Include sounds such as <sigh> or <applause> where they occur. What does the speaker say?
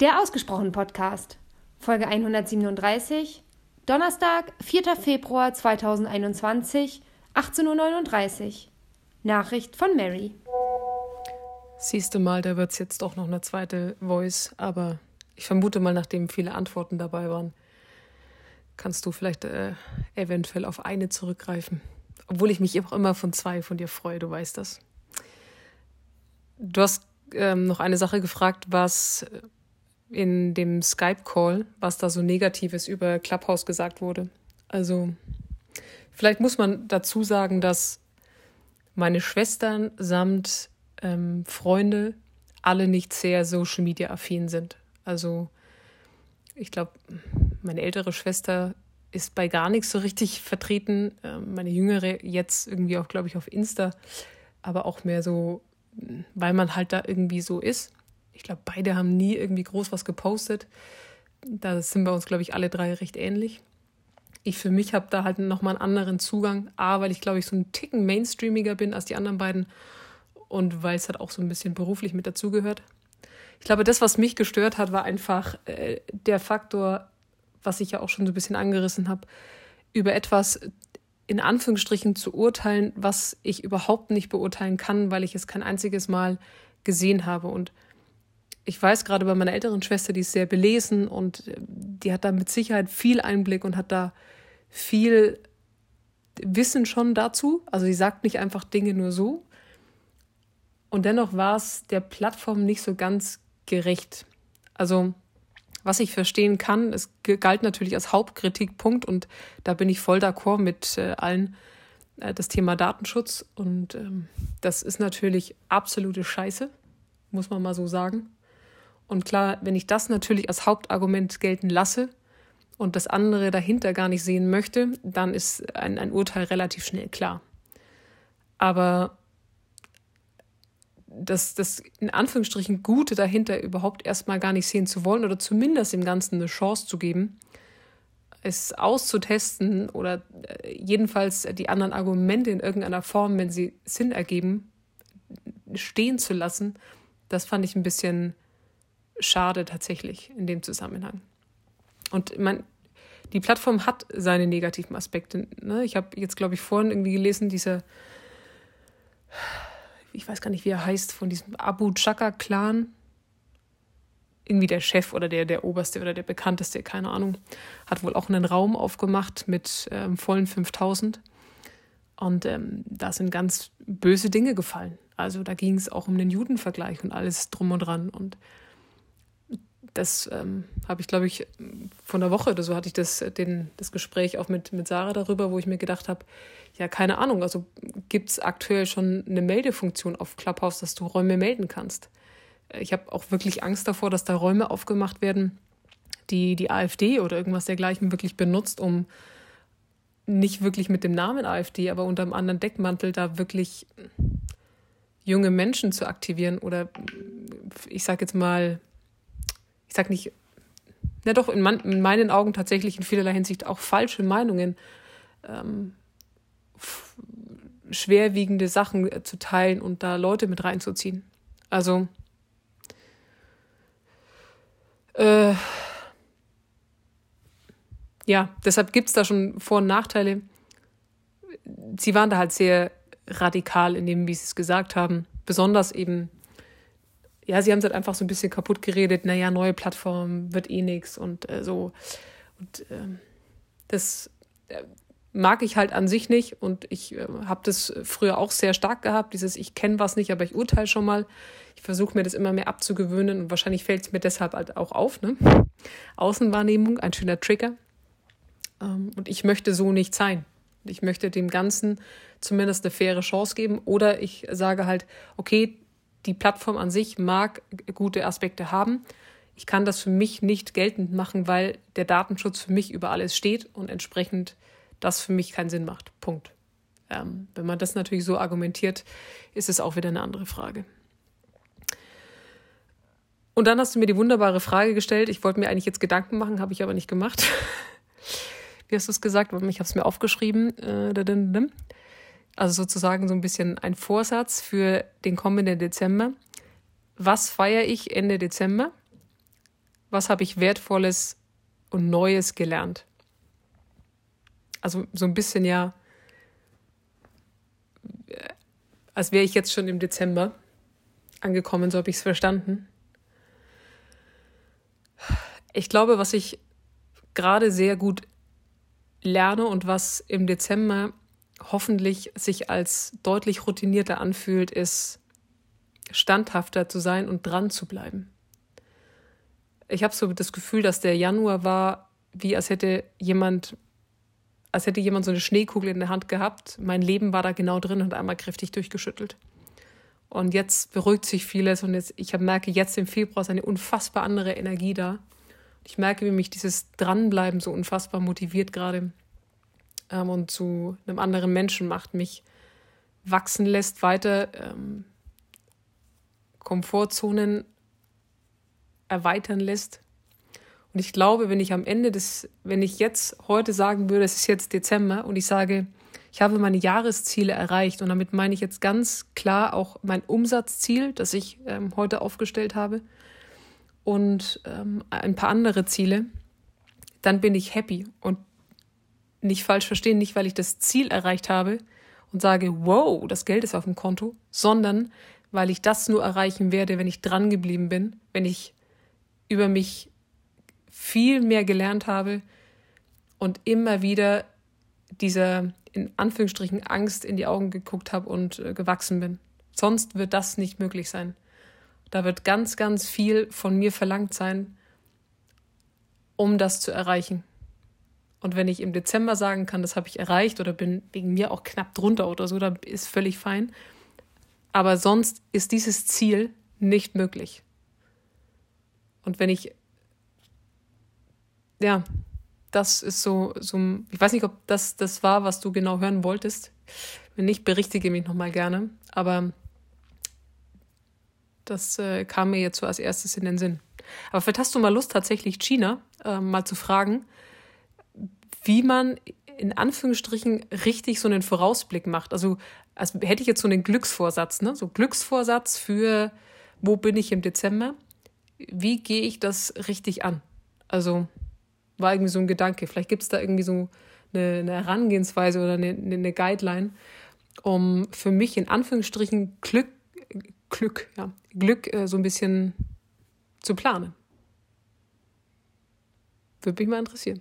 Der Ausgesprochen Podcast, Folge 137, Donnerstag, 4. Februar 2021, 18.39 Uhr. Nachricht von Mary. Siehst du mal, da wird es jetzt doch noch eine zweite Voice, aber ich vermute mal, nachdem viele Antworten dabei waren, kannst du vielleicht äh, eventuell auf eine zurückgreifen. Obwohl ich mich auch immer von zwei von dir freue, du weißt das. Du hast ähm, noch eine Sache gefragt, was in dem Skype-Call, was da so Negatives über Clubhouse gesagt wurde. Also, vielleicht muss man dazu sagen, dass meine Schwestern samt ähm, Freunde alle nicht sehr Social Media affin sind. Also, ich glaube, meine ältere Schwester ist bei gar nichts so richtig vertreten. Ähm, meine jüngere jetzt irgendwie auch, glaube ich, auf Insta, aber auch mehr so, weil man halt da irgendwie so ist. Ich glaube, beide haben nie irgendwie groß was gepostet. Da sind wir uns, glaube ich, alle drei recht ähnlich. Ich für mich habe da halt nochmal einen anderen Zugang. A, weil ich, glaube ich, so ein Ticken mainstreamiger bin als die anderen beiden und weil es halt auch so ein bisschen beruflich mit dazugehört. Ich glaube, das, was mich gestört hat, war einfach äh, der Faktor, was ich ja auch schon so ein bisschen angerissen habe, über etwas in Anführungsstrichen zu urteilen, was ich überhaupt nicht beurteilen kann, weil ich es kein einziges Mal gesehen habe. Und ich weiß gerade bei meiner älteren Schwester, die ist sehr belesen und äh, die hat da mit Sicherheit viel Einblick und hat da viel Wissen schon dazu. Also sie sagt nicht einfach Dinge nur so. Und dennoch war es der Plattform nicht so ganz gerecht. Also was ich verstehen kann, es galt natürlich als Hauptkritikpunkt und da bin ich voll d'accord mit äh, allen, äh, das Thema Datenschutz. Und ähm, das ist natürlich absolute Scheiße, muss man mal so sagen. Und klar, wenn ich das natürlich als Hauptargument gelten lasse und das andere dahinter gar nicht sehen möchte, dann ist ein, ein Urteil relativ schnell klar. Aber das, das in Anführungsstrichen Gute dahinter überhaupt erstmal gar nicht sehen zu wollen oder zumindest dem Ganzen eine Chance zu geben, es auszutesten oder äh, jedenfalls die anderen Argumente in irgendeiner Form, wenn sie Sinn ergeben, stehen zu lassen, das fand ich ein bisschen schade tatsächlich in dem Zusammenhang. Und man, die Plattform hat seine negativen Aspekte. Ne? Ich habe jetzt, glaube ich, vorhin irgendwie gelesen, dieser, ich weiß gar nicht, wie er heißt, von diesem Abu Chaka-Clan. Irgendwie der Chef oder der, der Oberste oder der Bekannteste, keine Ahnung, hat wohl auch einen Raum aufgemacht mit ähm, vollen 5000. Und ähm, da sind ganz böse Dinge gefallen. Also da ging es auch um den Judenvergleich und alles drum und dran. Und das ähm, habe ich, glaube ich, von der Woche oder so hatte ich das, den, das Gespräch auch mit, mit Sarah darüber, wo ich mir gedacht habe, ja, keine Ahnung, also gibt es aktuell schon eine Meldefunktion auf Clubhouse, dass du Räume melden kannst. Ich habe auch wirklich Angst davor, dass da Räume aufgemacht werden, die die AfD oder irgendwas dergleichen wirklich benutzt, um nicht wirklich mit dem Namen AfD, aber unter einem anderen Deckmantel da wirklich junge Menschen zu aktivieren oder ich sage jetzt mal ich sag nicht, na doch, in, man, in, meinen Augen tatsächlich in vielerlei Hinsicht auch falsche Meinungen, ähm, schwerwiegende Sachen äh, zu teilen und da Leute mit reinzuziehen. Also, äh, ja, deshalb gibt es da schon Vor- und Nachteile. Sie waren da halt sehr radikal in dem, wie sie es gesagt haben. Besonders eben ja, sie haben es halt einfach so ein bisschen kaputt geredet, naja, neue Plattform wird eh nichts und äh, so. Und ähm, das äh, mag ich halt an sich nicht und ich äh, habe das früher auch sehr stark gehabt, dieses ich kenne was nicht, aber ich urteile schon mal. Ich versuche mir das immer mehr abzugewöhnen und wahrscheinlich fällt es mir deshalb halt auch auf. Ne? Außenwahrnehmung, ein schöner Trigger. Ähm, und ich möchte so nicht sein. Ich möchte dem Ganzen zumindest eine faire Chance geben oder ich sage halt, okay, die Plattform an sich mag gute Aspekte haben. Ich kann das für mich nicht geltend machen, weil der Datenschutz für mich über alles steht und entsprechend das für mich keinen Sinn macht. Punkt. Ähm, wenn man das natürlich so argumentiert, ist es auch wieder eine andere Frage. Und dann hast du mir die wunderbare Frage gestellt. Ich wollte mir eigentlich jetzt Gedanken machen, habe ich aber nicht gemacht. <laughs> Wie hast du es gesagt? Ich habe es mir aufgeschrieben. Äh, also sozusagen so ein bisschen ein Vorsatz für den kommenden Dezember. Was feiere ich Ende Dezember? was habe ich Wertvolles und Neues gelernt? Also so ein bisschen ja, als wäre ich jetzt schon im Dezember angekommen, so habe ich es verstanden. Ich glaube, was ich gerade sehr gut lerne und was im Dezember hoffentlich sich als deutlich routinierter anfühlt, ist standhafter zu sein und dran zu bleiben. Ich habe so das Gefühl, dass der Januar war, wie als hätte jemand, als hätte jemand so eine Schneekugel in der Hand gehabt. Mein Leben war da genau drin und einmal kräftig durchgeschüttelt. Und jetzt beruhigt sich vieles und jetzt, ich merke jetzt im Februar ist eine unfassbar andere Energie da. Ich merke, wie mich dieses Dranbleiben so unfassbar motiviert gerade ähm, und zu einem anderen Menschen macht, mich wachsen lässt, weiter ähm, Komfortzonen erweitern lässt. Und ich glaube, wenn ich am Ende des, wenn ich jetzt heute sagen würde, es ist jetzt Dezember und ich sage, ich habe meine Jahresziele erreicht und damit meine ich jetzt ganz klar auch mein Umsatzziel, das ich ähm, heute aufgestellt habe und ähm, ein paar andere Ziele, dann bin ich happy und nicht falsch verstehen, nicht weil ich das Ziel erreicht habe und sage, wow, das Geld ist auf dem Konto, sondern weil ich das nur erreichen werde, wenn ich dran geblieben bin, wenn ich über mich viel mehr gelernt habe und immer wieder dieser in Anführungsstrichen Angst in die Augen geguckt habe und äh, gewachsen bin. Sonst wird das nicht möglich sein. Da wird ganz, ganz viel von mir verlangt sein, um das zu erreichen. Und wenn ich im Dezember sagen kann, das habe ich erreicht oder bin wegen mir auch knapp drunter oder so, dann ist völlig fein. Aber sonst ist dieses Ziel nicht möglich. Und wenn ich, ja, das ist so, so, ich weiß nicht, ob das das war, was du genau hören wolltest. Wenn nicht, berichtige mich nochmal gerne. Aber das äh, kam mir jetzt so als erstes in den Sinn. Aber vielleicht hast du mal Lust, tatsächlich China äh, mal zu fragen, wie man in Anführungsstrichen richtig so einen Vorausblick macht. Also als hätte ich jetzt so einen Glücksvorsatz, ne? So Glücksvorsatz für, wo bin ich im Dezember? Wie gehe ich das richtig an? Also war irgendwie so ein Gedanke. Vielleicht gibt es da irgendwie so eine, eine Herangehensweise oder eine, eine, Guideline, um für mich in Anführungsstrichen Glück, Glück, ja, Glück äh, so ein bisschen zu planen. Würde mich mal interessieren.